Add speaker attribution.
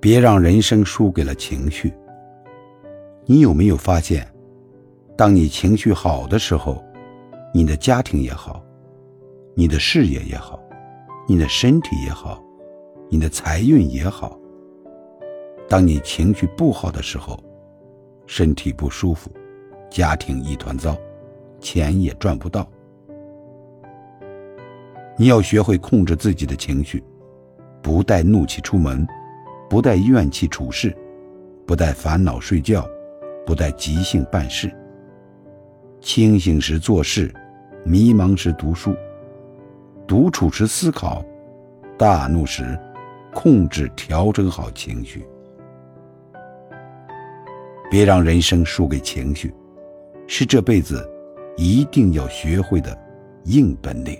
Speaker 1: 别让人生输给了情绪。你有没有发现，当你情绪好的时候，你的家庭也好，你的事业也好，你的身体也好，你的财运也好。当你情绪不好的时候，身体不舒服，家庭一团糟，钱也赚不到。你要学会控制自己的情绪，不带怒气出门，不带怨气处事，不带烦恼睡觉，不带急性办事。清醒时做事，迷茫时读书，独处时思考，大怒时控制调整好情绪。别让人生输给情绪，是这辈子一定要学会的硬本领。